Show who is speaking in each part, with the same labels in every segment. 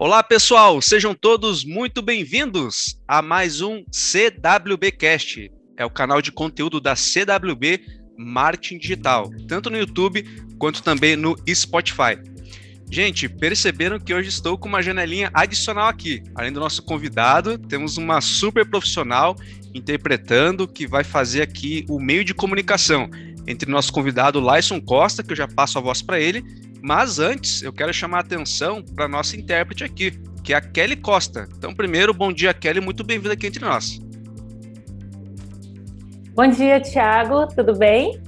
Speaker 1: Olá, pessoal, sejam todos muito bem-vindos a mais um CWBcast. É o canal de conteúdo da CWB Marketing Digital, tanto no YouTube quanto também no Spotify. Gente, perceberam que hoje estou com uma janelinha adicional aqui. Além do nosso convidado, temos uma super profissional interpretando que vai fazer aqui o meio de comunicação entre nosso convidado Lyson Costa, que eu já passo a voz para ele, mas antes, eu quero chamar a atenção para a nossa intérprete aqui, que é a Kelly Costa. Então, primeiro, bom dia, Kelly, muito bem-vinda aqui entre nós.
Speaker 2: Bom dia, Thiago, tudo bem?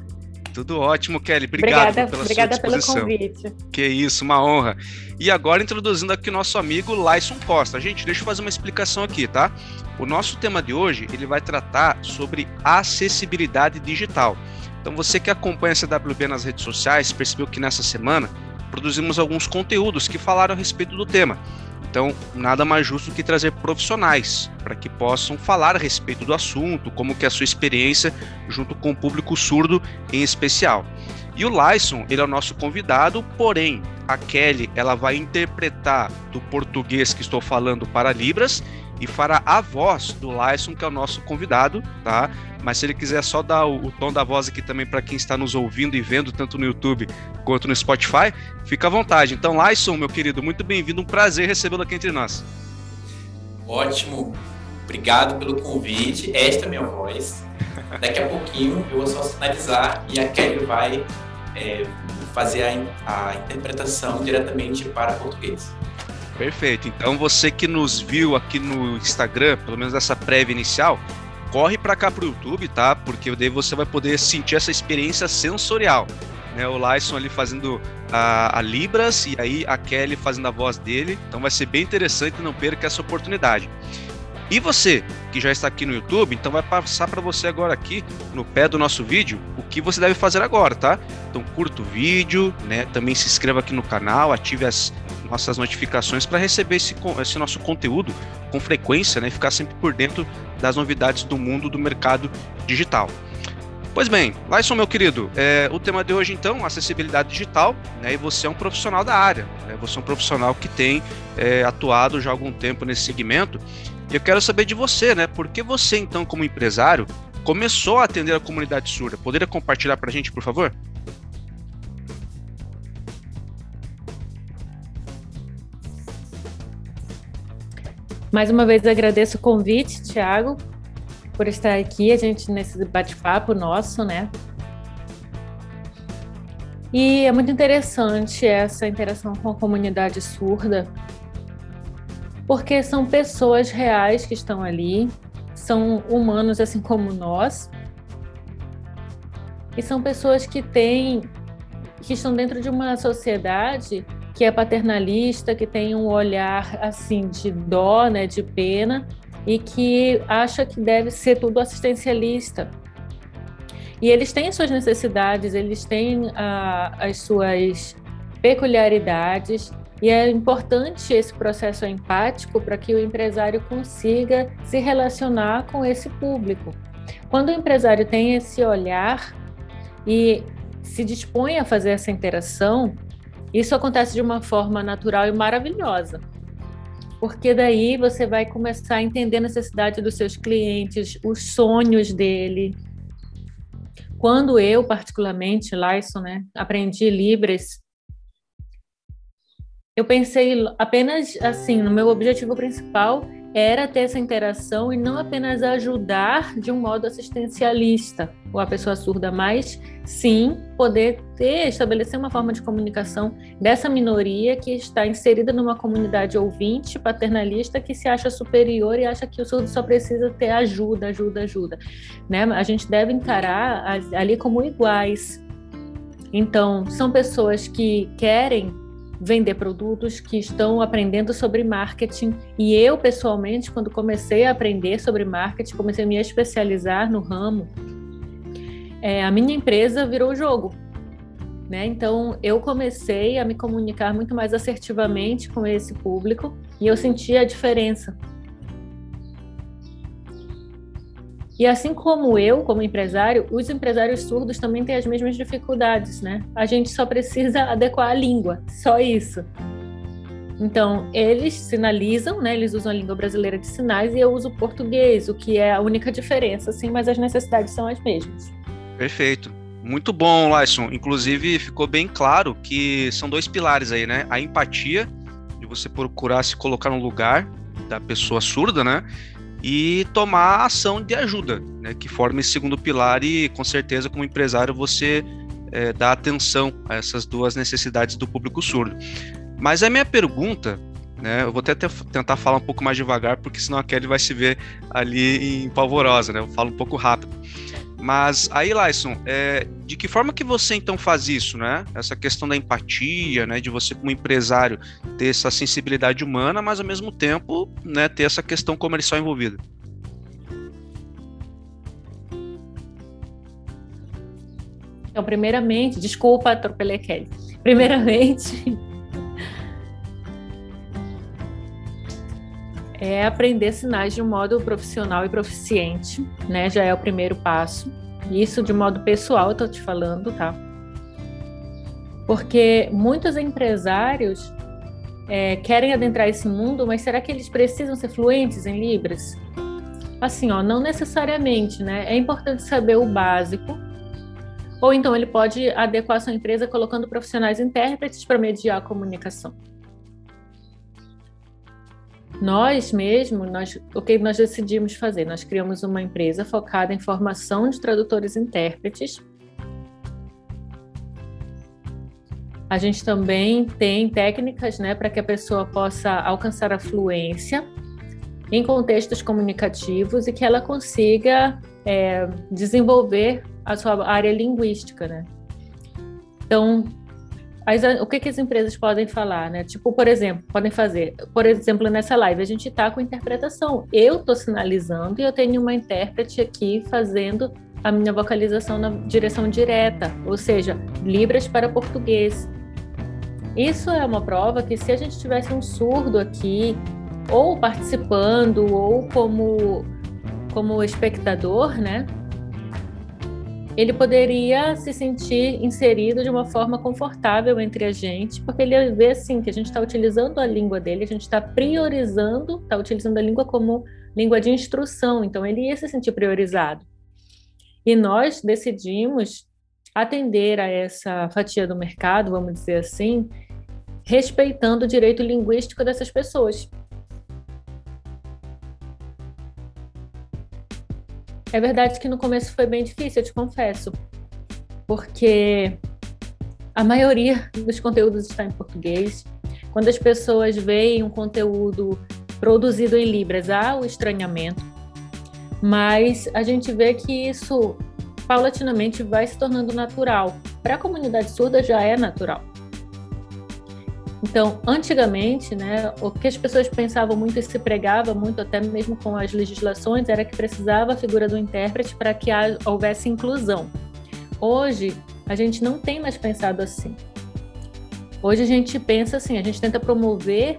Speaker 1: Tudo ótimo, Kelly. Obrigado
Speaker 2: obrigada,
Speaker 1: pela
Speaker 2: obrigada
Speaker 1: sua disposição.
Speaker 2: pelo convite.
Speaker 1: Que isso, uma honra. E agora introduzindo aqui o nosso amigo Lyson Costa. Gente, deixa eu fazer uma explicação aqui, tá? O nosso tema de hoje, ele vai tratar sobre acessibilidade digital. Então você que acompanha a CWB nas redes sociais, percebeu que nessa semana produzimos alguns conteúdos que falaram a respeito do tema. Então, nada mais justo que trazer profissionais para que possam falar a respeito do assunto, como que é a sua experiência junto com o público surdo em especial. E o Lyson, ele é o nosso convidado, porém, a Kelly, ela vai interpretar do português que estou falando para Libras e fará a voz do Lyson, que é o nosso convidado, tá? Mas se ele quiser só dar o, o tom da voz aqui também para quem está nos ouvindo e vendo, tanto no YouTube quanto no Spotify, fica à vontade. Então, Lyson, meu querido, muito bem-vindo, um prazer recebê-lo aqui entre nós.
Speaker 3: Ótimo, obrigado pelo convite. Esta é a minha voz. Daqui a pouquinho eu vou só sinalizar e a Kelly vai é, fazer a, a interpretação diretamente para português.
Speaker 1: Perfeito. Então você que nos viu aqui no Instagram, pelo menos essa prévia inicial, corre para cá pro YouTube, tá? Porque daí você vai poder sentir essa experiência sensorial. Né, o Lyson ali fazendo a, a, Libras e aí a Kelly fazendo a voz dele. Então vai ser bem interessante, não perca essa oportunidade. E você que já está aqui no YouTube, então vai passar para você agora aqui no pé do nosso vídeo o que você deve fazer agora, tá? Então curta o vídeo, né? Também se inscreva aqui no canal, ative as nossas notificações para receber esse, esse nosso conteúdo com frequência, né? Ficar sempre por dentro das novidades do mundo do mercado digital. Pois bem, Lyson, meu querido, é, o tema de hoje então, acessibilidade digital, né, e você é um profissional da área, né, você é um profissional que tem é, atuado já há algum tempo nesse segmento, e eu quero saber de você, né, por que você então, como empresário, começou a atender a comunidade surda? Poderia compartilhar para a gente, por favor?
Speaker 2: Mais uma vez agradeço o convite, Thiago, por estar aqui, a gente nesse bate-papo nosso, né? E é muito interessante essa interação com a comunidade surda, porque são pessoas reais que estão ali, são humanos assim como nós, e são pessoas que têm, que estão dentro de uma sociedade que é paternalista, que tem um olhar assim de dó, né, de pena e que acha que deve ser tudo assistencialista. E eles têm suas necessidades, eles têm ah, as suas peculiaridades e é importante esse processo empático para que o empresário consiga se relacionar com esse público. Quando o empresário tem esse olhar e se dispõe a fazer essa interação, isso acontece de uma forma natural e maravilhosa. Porque daí você vai começar a entender a necessidade dos seus clientes, os sonhos dele. Quando eu, particularmente, Lyson, né, aprendi Libras, eu pensei apenas assim, no meu objetivo principal era ter essa interação e não apenas ajudar de um modo assistencialista ou a pessoa surda, mas sim poder ter, estabelecer uma forma de comunicação dessa minoria que está inserida numa comunidade ouvinte, paternalista, que se acha superior e acha que o surdo só precisa ter ajuda, ajuda, ajuda. Né? A gente deve encarar ali como iguais. Então, são pessoas que querem vender produtos, que estão aprendendo sobre marketing. E eu, pessoalmente, quando comecei a aprender sobre marketing, comecei a me especializar no ramo, é, a minha empresa virou jogo. Né? Então, eu comecei a me comunicar muito mais assertivamente com esse público e eu senti a diferença. E assim como eu, como empresário, os empresários surdos também têm as mesmas dificuldades, né? A gente só precisa adequar a língua, só isso. Então, eles sinalizam, né? Eles usam a língua brasileira de sinais e eu uso o português, o que é a única diferença, sim, mas as necessidades são as mesmas.
Speaker 1: Perfeito. Muito bom, Lyson. Inclusive, ficou bem claro que são dois pilares aí, né? A empatia, de você procurar se colocar no lugar da pessoa surda, né? E tomar ação de ajuda, né? Que forma esse segundo pilar e, com certeza, como empresário, você é, dá atenção a essas duas necessidades do público surdo. Mas a minha pergunta, né? Eu vou até tentar falar um pouco mais devagar, porque senão a Kelly vai se ver ali em polvorosa, né? Eu falo um pouco rápido. Mas aí, Lyson, é, de que forma que você então faz isso, né? Essa questão da empatia, né? De você como empresário ter essa sensibilidade humana, mas ao mesmo tempo, né? Ter essa questão comercial envolvida.
Speaker 2: Então, primeiramente, desculpa, atropelei Kelly. Primeiramente, é aprender sinais de um modo profissional e proficiente, né? Já é o primeiro passo. Isso de modo pessoal, estou te falando, tá? Porque muitos empresários é, querem adentrar esse mundo, mas será que eles precisam ser fluentes em Libras? Assim, ó, não necessariamente, né? É importante saber o básico. Ou então ele pode adequar sua empresa colocando profissionais intérpretes para mediar a comunicação. Nós mesmo, nós, o que nós decidimos fazer? Nós criamos uma empresa focada em formação de tradutores e intérpretes. A gente também tem técnicas né, para que a pessoa possa alcançar a fluência em contextos comunicativos e que ela consiga é, desenvolver a sua área linguística. Né? Então, as, o que, que as empresas podem falar, né? Tipo, por exemplo, podem fazer, por exemplo, nessa live, a gente está com interpretação. Eu estou sinalizando e eu tenho uma intérprete aqui fazendo a minha vocalização na direção direta, ou seja, Libras para português. Isso é uma prova que se a gente tivesse um surdo aqui, ou participando, ou como, como espectador, né? Ele poderia se sentir inserido de uma forma confortável entre a gente, porque ele ver assim que a gente está utilizando a língua dele, a gente está priorizando, está utilizando a língua como língua de instrução, então ele ia se sentir priorizado. E nós decidimos atender a essa fatia do mercado, vamos dizer assim, respeitando o direito linguístico dessas pessoas. É verdade que no começo foi bem difícil, eu te confesso, porque a maioria dos conteúdos está em português. Quando as pessoas veem um conteúdo produzido em Libras, há o estranhamento, mas a gente vê que isso paulatinamente vai se tornando natural. Para a comunidade surda já é natural. Então, antigamente, né, o que as pessoas pensavam muito e se pregava muito, até mesmo com as legislações, era que precisava a figura do intérprete para que houvesse inclusão. Hoje, a gente não tem mais pensado assim. Hoje a gente pensa assim, a gente tenta promover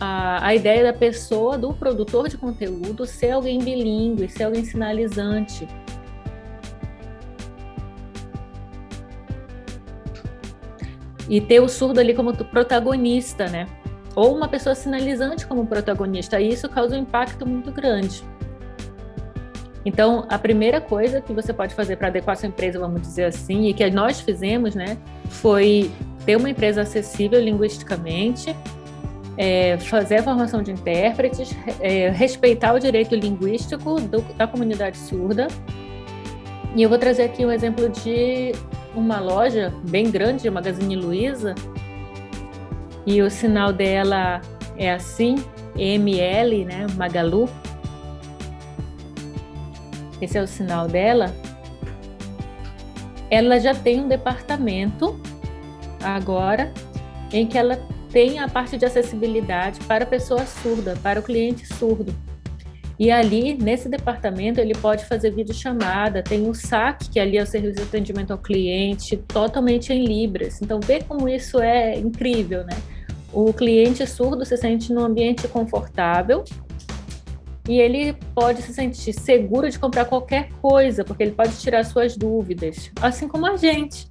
Speaker 2: a, a ideia da pessoa, do produtor de conteúdo, ser alguém bilíngue, ser alguém sinalizante, e ter o surdo ali como protagonista, né? Ou uma pessoa sinalizante como protagonista, e isso causa um impacto muito grande. Então, a primeira coisa que você pode fazer para adequar sua empresa, vamos dizer assim, e que nós fizemos, né, foi ter uma empresa acessível linguisticamente, é, fazer a formação de intérpretes, é, respeitar o direito linguístico do, da comunidade surda. E eu vou trazer aqui um exemplo de uma loja bem grande, Magazine Luiza, e o sinal dela é assim, ML, né, Magalu. Esse é o sinal dela. Ela já tem um departamento agora em que ela tem a parte de acessibilidade para a pessoa surda, para o cliente surdo. E ali, nesse departamento, ele pode fazer videochamada, tem o SAC, que ali é o serviço de atendimento ao cliente, totalmente em Libras. Então, vê como isso é incrível, né? O cliente surdo se sente num ambiente confortável e ele pode se sentir seguro de comprar qualquer coisa, porque ele pode tirar suas dúvidas, assim como a gente.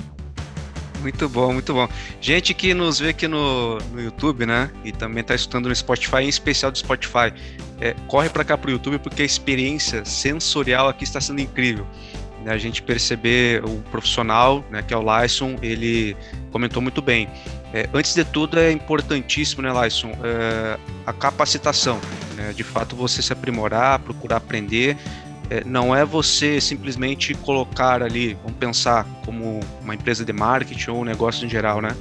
Speaker 1: Muito bom, muito bom. Gente que nos vê aqui no, no YouTube, né? E também está escutando no Spotify, em especial do Spotify. É, corre para cá para o YouTube porque a experiência sensorial aqui está sendo incrível. Né, a gente perceber o profissional, né, que é o Lyson, ele comentou muito bem. É, antes de tudo, é importantíssimo, né, Lyson, é, a capacitação. Né, de fato, você se aprimorar, procurar aprender. É, não é você simplesmente colocar ali, vamos pensar como uma empresa de marketing ou um negócio em geral, né?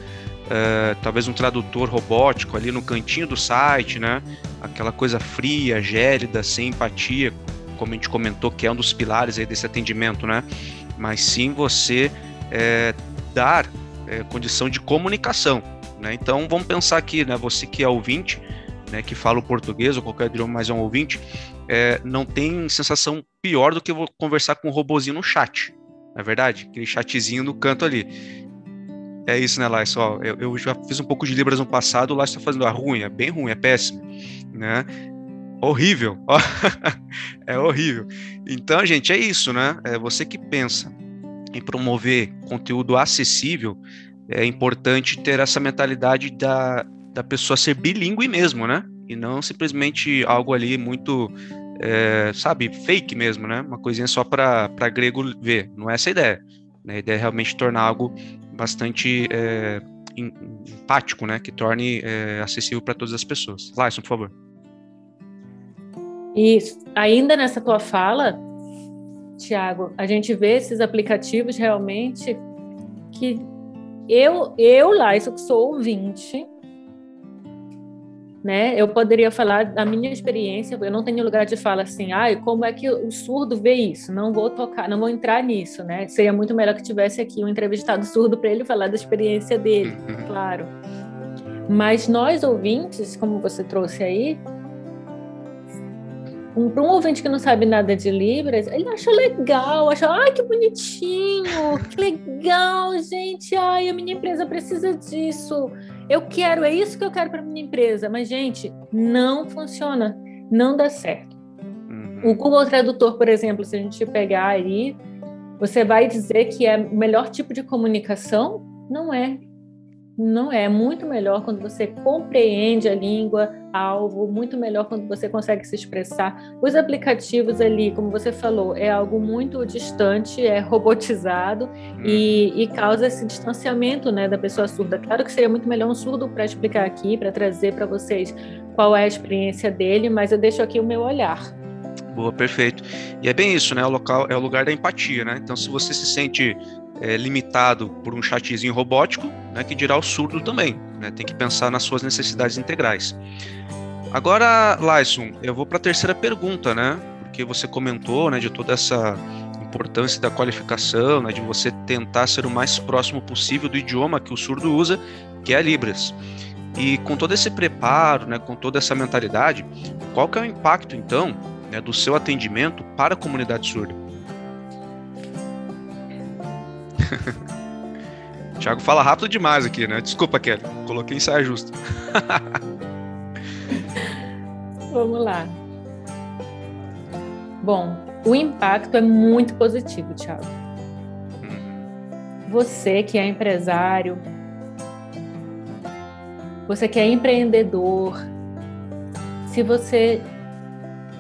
Speaker 1: É, talvez um tradutor robótico ali no cantinho do site, né? Aquela coisa fria, gélida, sem empatia, como a gente comentou, que é um dos pilares aí desse atendimento, né? Mas sim você é, dar é, condição de comunicação, né? Então vamos pensar aqui, né? Você que é ouvinte, né? Que fala o português ou qualquer idioma, mas é um ouvinte, é, não tem sensação pior do que eu conversar com um robozinho no chat, não é verdade? Aquele chatzinho no canto ali. É isso, né, Lais? eu, eu, já fiz um pouco de Libras no passado, o Lais está fazendo a ruim, é bem ruim, é péssimo, né? horrível. é horrível. Então, gente, é isso, né? É você que pensa em promover conteúdo acessível, é importante ter essa mentalidade da, da pessoa ser bilíngue mesmo, né? E não simplesmente algo ali muito, é, sabe, fake mesmo, né? Uma coisinha só para grego ver. Não é essa a ideia. Né? A ideia é realmente tornar algo bastante é, empático, né? Que torne é, acessível para todas as pessoas. Lyson, por favor.
Speaker 2: E ainda nessa tua fala, Tiago, a gente vê esses aplicativos realmente que eu, eu lá, isso que sou ouvinte, né? Eu poderia falar da minha experiência, eu não tenho lugar de fala assim, ah, como é que o surdo vê isso? Não vou tocar, não vou entrar nisso, né? Seria muito melhor que tivesse aqui um entrevistado surdo para ele falar da experiência dele, uhum. claro. Mas nós ouvintes, como você trouxe aí, um, para um ouvinte que não sabe nada de Libras, ele acha legal, acha, ai, que bonitinho, que legal, gente, ai, a minha empresa precisa disso, eu quero, é isso que eu quero para minha empresa. Mas, gente, não funciona, não dá certo. Uhum. O Google Tradutor, por exemplo, se a gente pegar aí, você vai dizer que é o melhor tipo de comunicação? Não é. Não é, é muito melhor quando você compreende a língua alvo, muito melhor quando você consegue se expressar. Os aplicativos ali, como você falou, é algo muito distante, é robotizado e, e causa esse distanciamento né, da pessoa surda. Claro que seria muito melhor um surdo para explicar aqui, para trazer para vocês qual é a experiência dele, mas eu deixo aqui o meu olhar.
Speaker 1: Boa, perfeito. E é bem isso, né? O local é o lugar da empatia, né? Então, se você se sente é, limitado por um chatzinho robótico, né, que dirá o surdo também. Né, tem que pensar nas suas necessidades integrais. Agora, Lyson, eu vou para a terceira pergunta, né? Porque você comentou né, de toda essa importância da qualificação, né, de você tentar ser o mais próximo possível do idioma que o surdo usa, que é Libras. E com todo esse preparo, né, com toda essa mentalidade, qual que é o impacto, então, né, do seu atendimento para a comunidade surda? Thiago fala rápido demais aqui, né? Desculpa, Kelly. Coloquei saia justa.
Speaker 2: Vamos lá. Bom, o impacto é muito positivo, Thiago. Uhum. Você que é empresário, você que é empreendedor, se você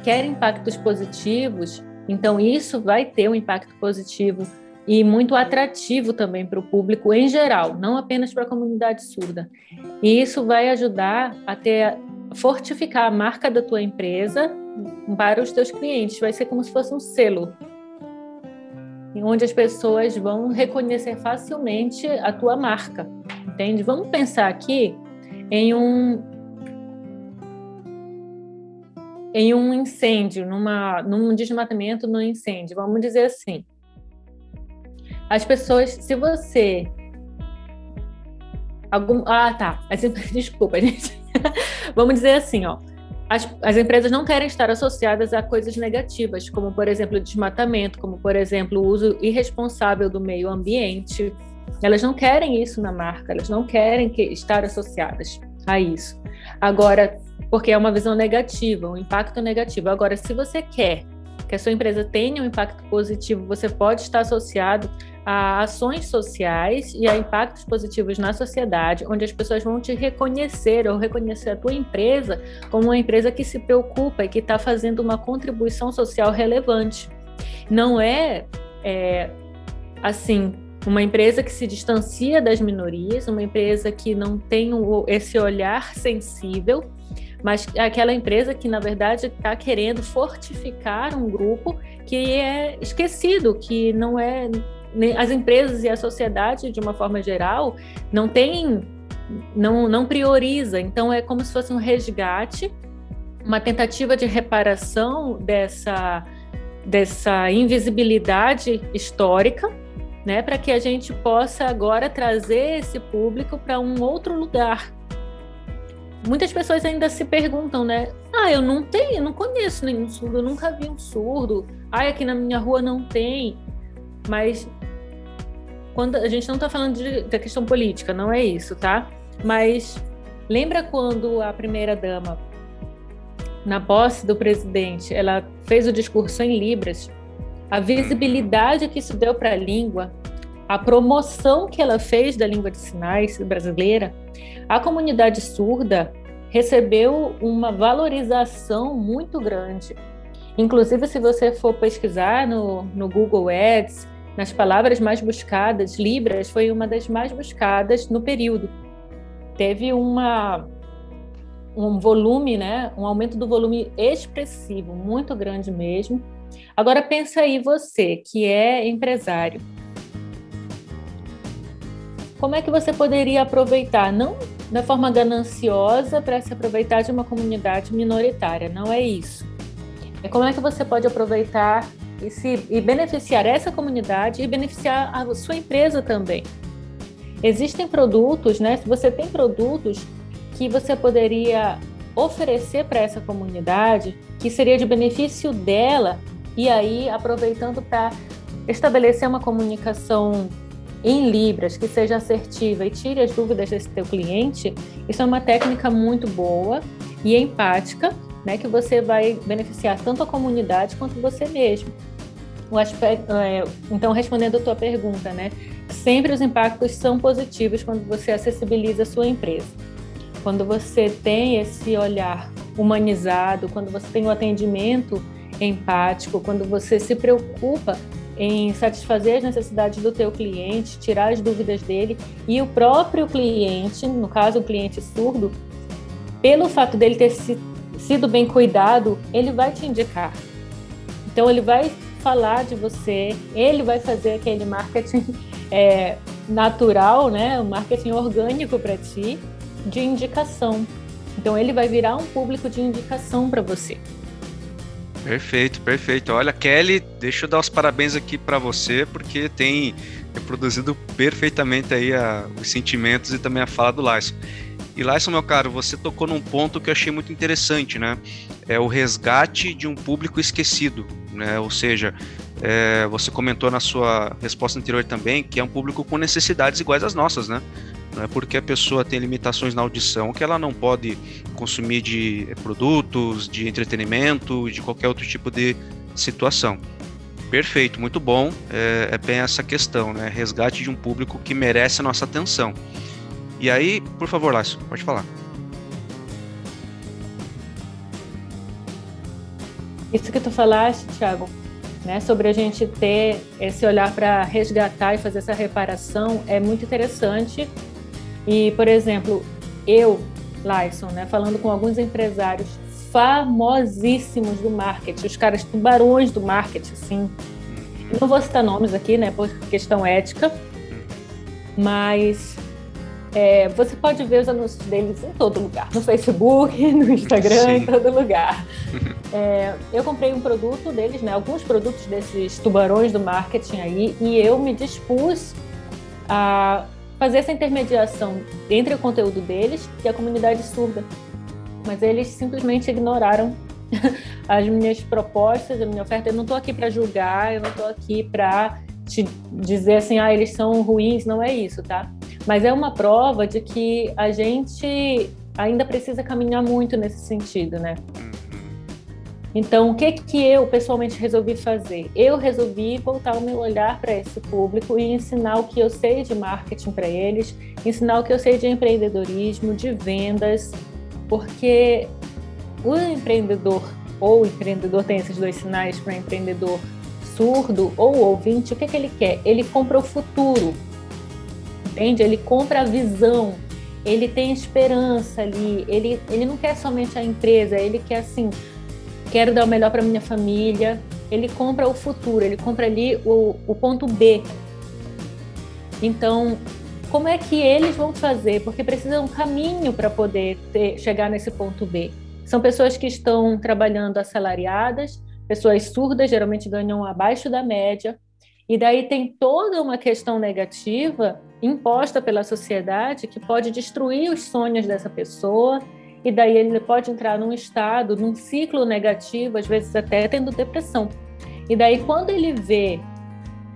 Speaker 2: quer impactos positivos, então isso vai ter um impacto positivo e muito atrativo também para o público em geral, não apenas para a comunidade surda. E isso vai ajudar a ter fortificar a marca da tua empresa para os teus clientes. Vai ser como se fosse um selo, onde as pessoas vão reconhecer facilmente a tua marca, entende? Vamos pensar aqui em um em um incêndio, numa, num desmatamento, num incêndio. Vamos dizer assim, as pessoas, se você. Algum, ah, tá. Desculpa, gente. Vamos dizer assim, ó. As, as, empresas não querem estar associadas a coisas negativas, como, por exemplo, desmatamento, como, por exemplo, o uso irresponsável do meio ambiente. Elas não querem isso na marca, elas não querem que, estar associadas a isso. Agora, porque é uma visão negativa, um impacto negativo. Agora, se você quer que a sua empresa tenha um impacto positivo, você pode estar associado a ações sociais e a impactos positivos na sociedade, onde as pessoas vão te reconhecer ou reconhecer a tua empresa como uma empresa que se preocupa e que está fazendo uma contribuição social relevante. Não é, é assim uma empresa que se distancia das minorias, uma empresa que não tem esse olhar sensível, mas aquela empresa que, na verdade, está querendo fortificar um grupo que é esquecido, que não é as empresas e a sociedade, de uma forma geral, não tem, não, não prioriza. Então, é como se fosse um resgate, uma tentativa de reparação dessa, dessa invisibilidade histórica, né, para que a gente possa agora trazer esse público para um outro lugar. Muitas pessoas ainda se perguntam, né? Ah, eu não tenho, eu não conheço nenhum surdo, eu nunca vi um surdo. Ah, aqui na minha rua não tem. Mas quando a gente não está falando de, da questão política, não é isso, tá? Mas lembra quando a primeira dama, na posse do presidente, ela fez o discurso em libras? A visibilidade que isso deu para a língua, a promoção que ela fez da língua de sinais brasileira, a comunidade surda recebeu uma valorização muito grande. Inclusive, se você for pesquisar no, no Google Ads, nas palavras mais buscadas, Libras foi uma das mais buscadas no período. Teve uma um volume, né, um aumento do volume expressivo, muito grande mesmo. Agora pensa aí você, que é empresário. Como é que você poderia aproveitar, não da forma gananciosa para se aproveitar de uma comunidade minoritária, não é isso. É como é que você pode aproveitar e, se, e beneficiar essa comunidade e beneficiar a sua empresa também. Existem produtos, né? Se você tem produtos que você poderia oferecer para essa comunidade, que seria de benefício dela, e aí aproveitando para estabelecer uma comunicação em libras que seja assertiva e tire as dúvidas desse teu cliente, isso é uma técnica muito boa e empática, né, que você vai beneficiar tanto a comunidade quanto você mesmo o aspecto, é, então respondendo a tua pergunta, né? Sempre os impactos são positivos quando você acessibiliza a sua empresa. Quando você tem esse olhar humanizado, quando você tem o um atendimento empático, quando você se preocupa em satisfazer as necessidades do teu cliente, tirar as dúvidas dele e o próprio cliente, no caso o cliente surdo, pelo fato dele ter sido bem cuidado, ele vai te indicar. Então ele vai falar de você, ele vai fazer aquele marketing é, natural, né, o marketing orgânico para ti, de indicação. Então ele vai virar um público de indicação para você.
Speaker 1: Perfeito, perfeito. Olha, Kelly, deixa eu dar os parabéns aqui para você, porque tem reproduzido perfeitamente aí a, os sentimentos e também a fala do Lyson. E Lyson, meu caro, você tocou num ponto que eu achei muito interessante, né? É o resgate de um público esquecido, né? Ou seja, é, você comentou na sua resposta anterior também que é um público com necessidades iguais às nossas, né? Não é porque a pessoa tem limitações na audição que ela não pode consumir de produtos, de entretenimento, de qualquer outro tipo de situação. Perfeito, muito bom. É, é bem essa questão, né? Resgate de um público que merece a nossa atenção. E aí, por favor, Lácio, pode falar.
Speaker 2: Isso que tu falaste, Thiago, né, sobre a gente ter esse olhar para resgatar e fazer essa reparação é muito interessante. E, por exemplo, eu, Lyson, né, falando com alguns empresários famosíssimos do marketing, os caras tubarões do marketing, assim. Não vou citar nomes aqui, né, por questão ética, mas é, você pode ver os anúncios deles em todo lugar, no Facebook, no Instagram, Sim. em todo lugar. É, eu comprei um produto deles, né, alguns produtos desses tubarões do marketing aí, e eu me dispus a fazer essa intermediação entre o conteúdo deles e a comunidade surda. Mas eles simplesmente ignoraram as minhas propostas, a minha oferta. Eu não estou aqui para julgar, eu não estou aqui para te dizer assim, ah, eles são ruins, não é isso, tá? Mas é uma prova de que a gente ainda precisa caminhar muito nesse sentido, né? Então, o que que eu pessoalmente resolvi fazer? Eu resolvi voltar o meu olhar para esse público e ensinar o que eu sei de marketing para eles, ensinar o que eu sei de empreendedorismo, de vendas, porque o empreendedor ou o empreendedor tem esses dois sinais para empreendedor surdo ou ouvinte, o que, que ele quer? Ele compra o futuro, entende? Ele compra a visão, ele tem esperança ali, ele, ele não quer somente a empresa, ele quer assim, quero dar o melhor para minha família. Ele compra o futuro, ele compra ali o, o ponto B. Então, como é que eles vão fazer? Porque precisa um caminho para poder ter, chegar nesse ponto B. São pessoas que estão trabalhando assalariadas, pessoas surdas, geralmente ganham abaixo da média, e daí tem toda uma questão negativa imposta pela sociedade que pode destruir os sonhos dessa pessoa e daí ele pode entrar num estado, num ciclo negativo, às vezes até tendo depressão. E daí, quando ele vê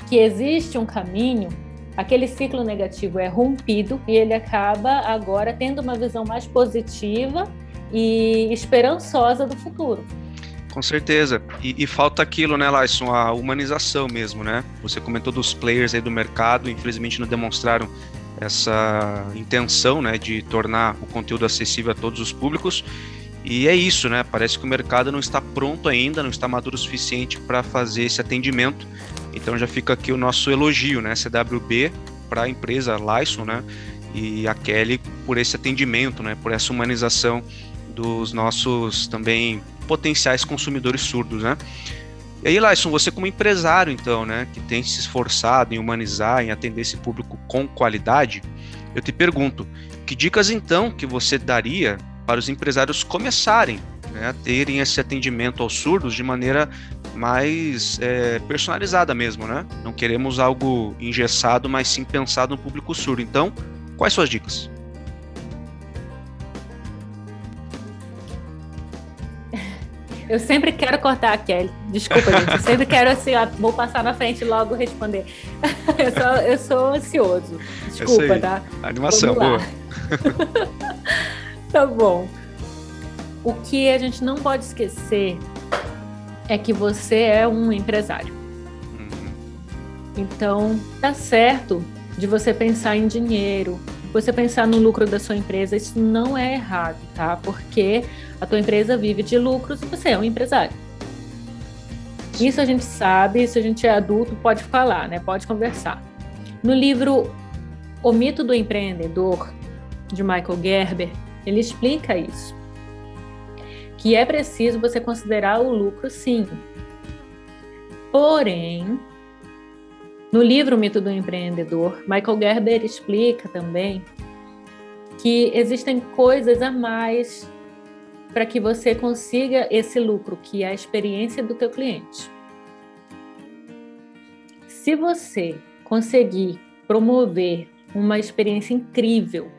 Speaker 2: que existe um caminho, aquele ciclo negativo é rompido e ele acaba agora tendo uma visão mais positiva e esperançosa do futuro.
Speaker 1: Com certeza. E, e, falta aquilo, né, Lyson? A humanização mesmo, né? Você comentou dos players aí do mercado, infelizmente não demonstraram essa intenção né, de tornar o conteúdo acessível a todos os públicos. E é isso, né? Parece que o mercado não está pronto ainda, não está maduro o suficiente para fazer esse atendimento. Então já fica aqui o nosso elogio, né? CWB para a empresa Lyson, né? E a Kelly por esse atendimento, né? Por essa humanização dos nossos também potenciais consumidores surdos, né? E aí, Lyson, você como empresário, então, né, que tem se esforçado em humanizar, em atender esse público com qualidade, eu te pergunto, que dicas então que você daria para os empresários começarem né, a terem esse atendimento aos surdos de maneira mais é, personalizada mesmo, né? Não queremos algo engessado, mas sim pensado no público surdo. Então, quais suas dicas?
Speaker 2: Eu sempre quero cortar a Kelly. Desculpa, gente. Eu sempre quero assim, ó, vou passar na frente e logo responder. Eu sou, eu sou ansioso. Desculpa, tá?
Speaker 1: Animação, boa.
Speaker 2: tá bom. O que a gente não pode esquecer é que você é um empresário. Uhum. Então, tá certo de você pensar em dinheiro, você pensar no lucro da sua empresa, isso não é errado, tá? Porque a tua empresa vive de lucros e você é um empresário. Isso a gente sabe, isso a gente é adulto, pode falar, né? Pode conversar. No livro O Mito do Empreendedor, de Michael Gerber, ele explica isso. Que é preciso você considerar o lucro, sim. Porém, no livro Mito do Empreendedor, Michael Gerber explica também que existem coisas a mais para que você consiga esse lucro, que é a experiência do teu cliente. Se você conseguir promover uma experiência incrível,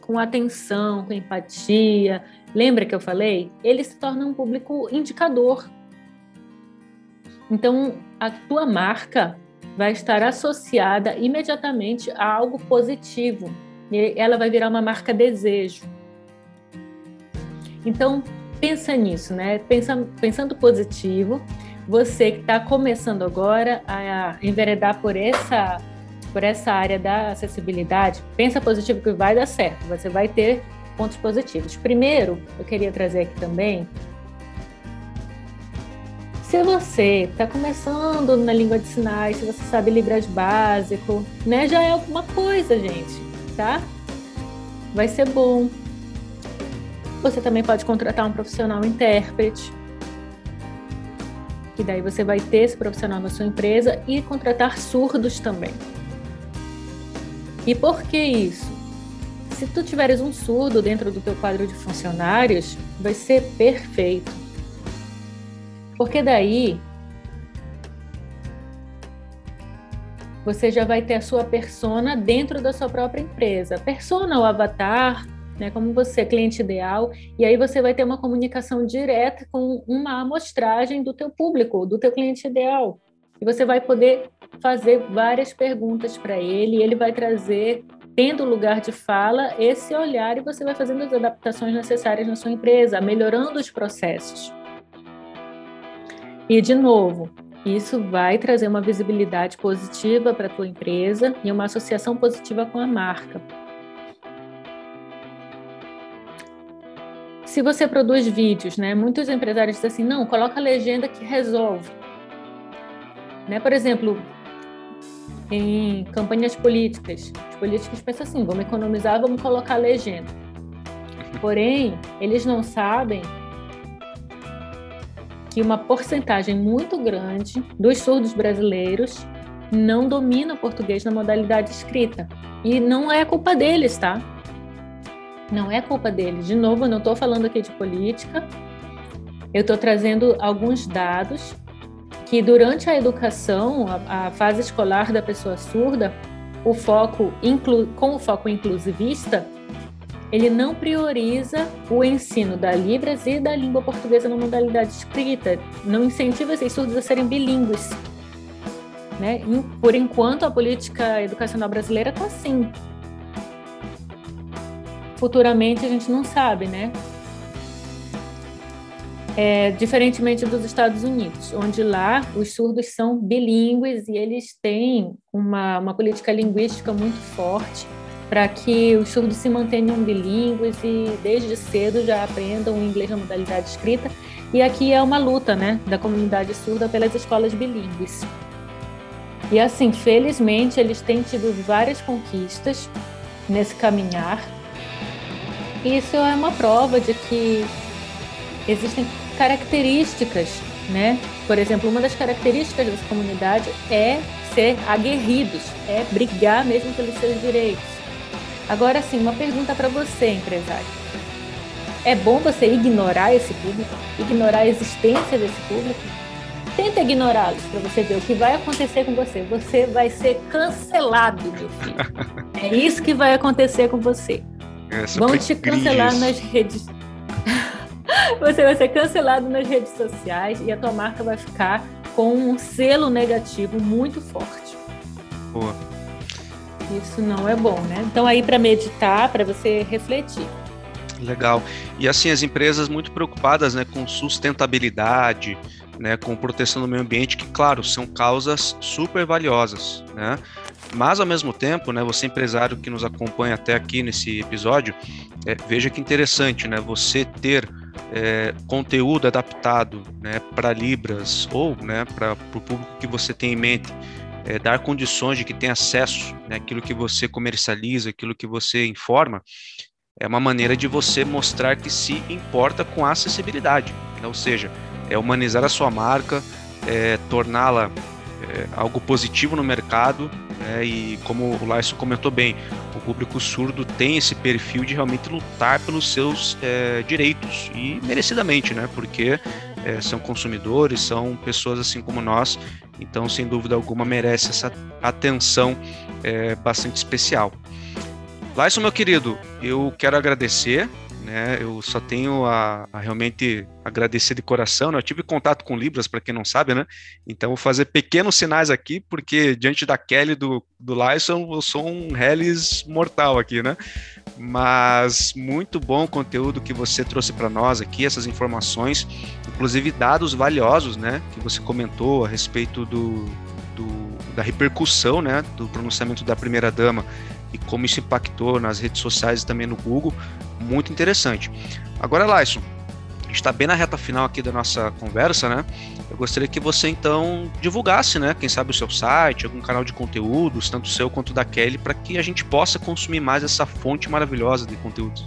Speaker 2: com atenção, com empatia, lembra que eu falei? Ele se torna um público indicador. Então, a tua marca vai estar associada imediatamente a algo positivo. E ela vai virar uma marca desejo. Então, pensa nisso, né? Pensa, pensando positivo, você que está começando agora a enveredar por essa, por essa área da acessibilidade, pensa positivo que vai dar certo, você vai ter pontos positivos. Primeiro, eu queria trazer aqui também se você está começando na língua de sinais, se você sabe Libras básico, né, já é alguma coisa, gente, tá? Vai ser bom. Você também pode contratar um profissional intérprete. E daí você vai ter esse profissional na sua empresa e contratar surdos também. E por que isso? Se tu tiveres um surdo dentro do teu quadro de funcionários, vai ser perfeito porque daí você já vai ter a sua persona dentro da sua própria empresa. Persona, o avatar, né, como você é cliente ideal, e aí você vai ter uma comunicação direta com uma amostragem do teu público, do teu cliente ideal. E você vai poder fazer várias perguntas para ele, e ele vai trazer, tendo lugar de fala, esse olhar e você vai fazendo as adaptações necessárias na sua empresa, melhorando os processos. E, de novo, isso vai trazer uma visibilidade positiva para a tua empresa e uma associação positiva com a marca. Se você produz vídeos, né, muitos empresários dizem assim, não, coloca a legenda que resolve. Né? Por exemplo, em campanhas políticas, os políticos pensam assim, vamos economizar, vamos colocar a legenda. Porém, eles não sabem que uma porcentagem muito grande dos surdos brasileiros não domina o português na modalidade escrita. E não é culpa deles, tá? Não é culpa deles. De novo, eu não estou falando aqui de política. Eu estou trazendo alguns dados que durante a educação, a, a fase escolar da pessoa surda, o foco inclu, com o foco inclusivista, ele não prioriza o ensino da Libras e da língua portuguesa na modalidade escrita, não incentiva esses surdos a serem bilíngues. Né? Por enquanto, a política educacional brasileira está assim. Futuramente, a gente não sabe, né? É, diferentemente dos Estados Unidos, onde lá os surdos são bilíngues e eles têm uma, uma política linguística muito forte para que os surdos se mantenham bilíngues e desde cedo já aprendam o inglês na modalidade escrita. E aqui é uma luta, né, da comunidade surda pelas escolas bilíngues. E assim, felizmente, eles têm tido várias conquistas nesse caminhar. Isso é uma prova de que existem características, né? Por exemplo, uma das características dessa comunidade é ser aguerridos, é brigar mesmo pelos seus direitos. Agora sim, uma pergunta para você, empresário. É bom você ignorar esse público, ignorar a existência desse público? Tenta ignorá-los para você ver o que vai acontecer com você. Você vai ser cancelado, meu filho. É isso que vai acontecer com você.
Speaker 1: Essa
Speaker 2: Vão te cancelar nas redes. você vai ser cancelado nas redes sociais e a tua marca vai ficar com um selo negativo muito forte.
Speaker 1: Boa.
Speaker 2: Isso não é bom, né? Então aí para meditar, para você refletir.
Speaker 1: Legal. E assim as empresas muito preocupadas, né, com sustentabilidade, né, com proteção do meio ambiente, que claro são causas super valiosas, né? Mas ao mesmo tempo, né, você empresário que nos acompanha até aqui nesse episódio, é, veja que interessante, né, você ter é, conteúdo adaptado, né, para libras ou, né, para o público que você tem em mente é, dar condições de que tem acesso né, àquilo que você comercializa, aquilo que você informa, é uma maneira de você mostrar que se importa com a acessibilidade, né? ou seja, é humanizar a sua marca, é, torná-la é, algo positivo no mercado, né? e como o Larson comentou bem, o público surdo tem esse perfil de realmente lutar pelos seus é, direitos, e merecidamente, né? porque é, são consumidores, são pessoas assim como nós, então sem dúvida alguma merece essa atenção é, bastante especial. Laison, meu querido, eu quero agradecer né? Eu só tenho a, a, realmente agradecer de coração. Né? Eu tive contato com Libras, para quem não sabe, né? Então vou fazer pequenos sinais aqui, porque diante da Kelly do, do Lyson, eu sou um Hellis mortal aqui, né? Mas muito bom o conteúdo que você trouxe para nós aqui, essas informações, inclusive dados valiosos, né? Que você comentou a respeito do, do da repercussão, né? Do pronunciamento da primeira dama e como isso impactou nas redes sociais e também no Google, muito interessante. Agora, Laison, está bem na reta final aqui da nossa conversa, né? Eu gostaria que você então divulgasse, né? Quem sabe o seu site, algum canal de conteúdos, tanto seu quanto da Kelly, para que a gente possa consumir mais essa fonte maravilhosa de conteúdos.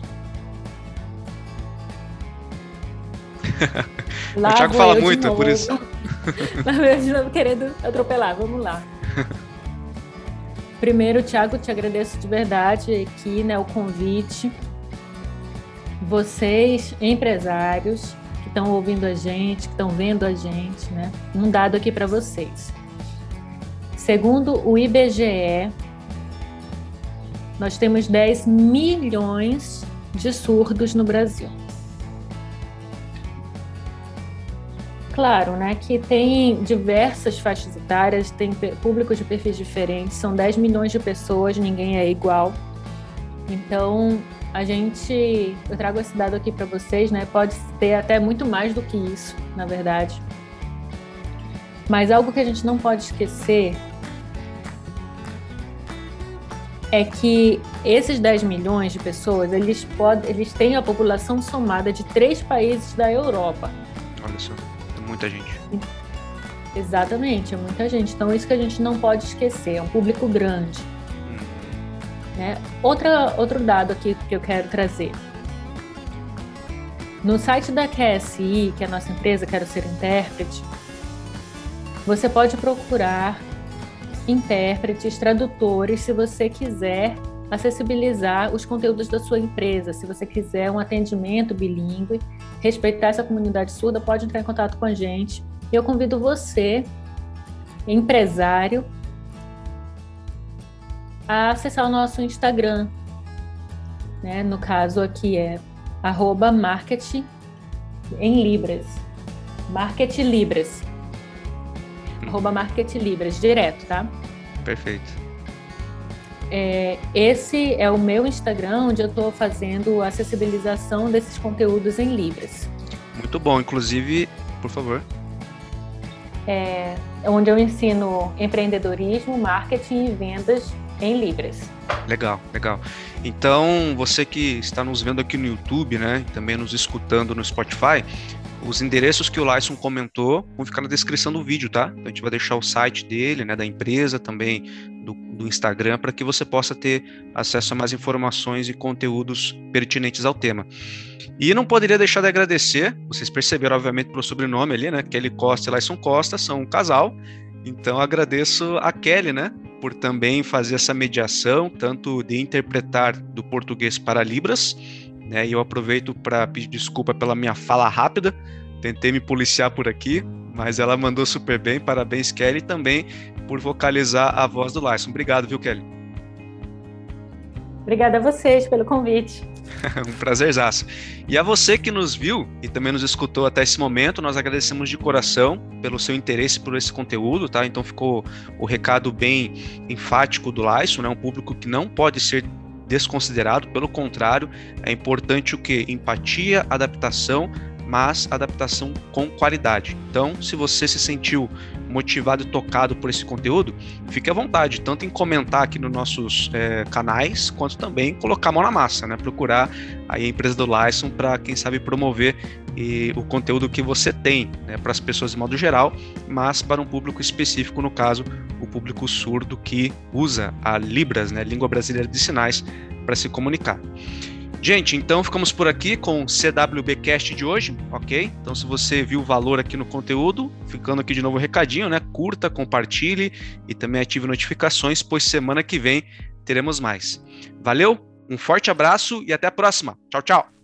Speaker 2: Lá
Speaker 1: o Thiago fala muito, por isso.
Speaker 2: Lá eu de novo querendo atropelar, vamos lá. Primeiro, Thiago, te agradeço de verdade aqui, né, o convite. Vocês, empresários, que estão ouvindo a gente, que estão vendo a gente, né? Um dado aqui para vocês. Segundo o IBGE, nós temos 10 milhões de surdos no Brasil. claro, né, que tem diversas faixas etárias, tem públicos de perfis diferentes, são 10 milhões de pessoas, ninguém é igual. Então, a gente, eu trago esse dado aqui para vocês, né? Pode ter até muito mais do que isso, na verdade. Mas algo que a gente não pode esquecer é que esses 10 milhões de pessoas, eles, podem, eles têm a população somada de três países da Europa.
Speaker 1: Olha só, é muita gente.
Speaker 2: Exatamente, é muita gente. Então, isso que a gente não pode esquecer, é um público grande. Né? Outra, outro dado aqui que eu quero trazer. No site da QSI, que é a nossa empresa, Quero Ser Intérprete, você pode procurar intérpretes, tradutores, se você quiser acessibilizar os conteúdos da sua empresa. Se você quiser um atendimento bilíngue, respeitar essa comunidade surda, pode entrar em contato com a gente. Eu convido você, empresário, a acessar o nosso Instagram. Né? No caso aqui é arroba marketing em Libras. Market Libras arroba Market Libras, direto, tá?
Speaker 1: Perfeito.
Speaker 2: É, esse é o meu Instagram, onde eu estou fazendo a acessibilização desses conteúdos em Libras.
Speaker 1: Muito bom, inclusive, por favor.
Speaker 2: É, onde eu ensino empreendedorismo, marketing e vendas em Libras.
Speaker 1: Legal, legal. Então, você que está nos vendo aqui no YouTube, né, também nos escutando no Spotify, os endereços que o Lyson comentou vão ficar na descrição do vídeo, tá? Então a gente vai deixar o site dele, né, da empresa, também do, do Instagram, para que você possa ter acesso a mais informações e conteúdos pertinentes ao tema. E não poderia deixar de agradecer, vocês perceberam, obviamente, pelo sobrenome ali, né? Kelly Costa e Lyson Costa são um casal. Então agradeço a Kelly, né, por também fazer essa mediação, tanto de interpretar do português para Libras, né? E eu aproveito para pedir desculpa pela minha fala rápida. Tentei me policiar por aqui, mas ela mandou super bem. Parabéns, Kelly, também por vocalizar a voz do Lyson. Obrigado, viu, Kelly?
Speaker 2: Obrigada a vocês pelo convite.
Speaker 1: um prazerzaço. E a você que nos viu e também nos escutou até esse momento, nós agradecemos de coração pelo seu interesse por esse conteúdo, tá? Então ficou o recado bem enfático do Lyson, né? Um público que não pode ser desconsiderado, pelo contrário, é importante o que? Empatia, adaptação, mas adaptação com qualidade. Então, se você se sentiu motivado e tocado por esse conteúdo, fique à vontade, tanto em comentar aqui nos nossos é, canais, quanto também colocar a mão na massa, né? Procurar aí a empresa do Lyson para, quem sabe, promover e, o conteúdo que você tem né, para as pessoas de modo geral, mas para um público específico, no caso, o público surdo que usa a Libras, né, língua brasileira de sinais, para se comunicar. Gente, então ficamos por aqui com o CWBcast de hoje, ok? Então, se você viu o valor aqui no conteúdo, ficando aqui de novo o recadinho, né? Curta, compartilhe e também ative notificações, pois semana que vem teremos mais. Valeu, um forte abraço e até a próxima. Tchau, tchau.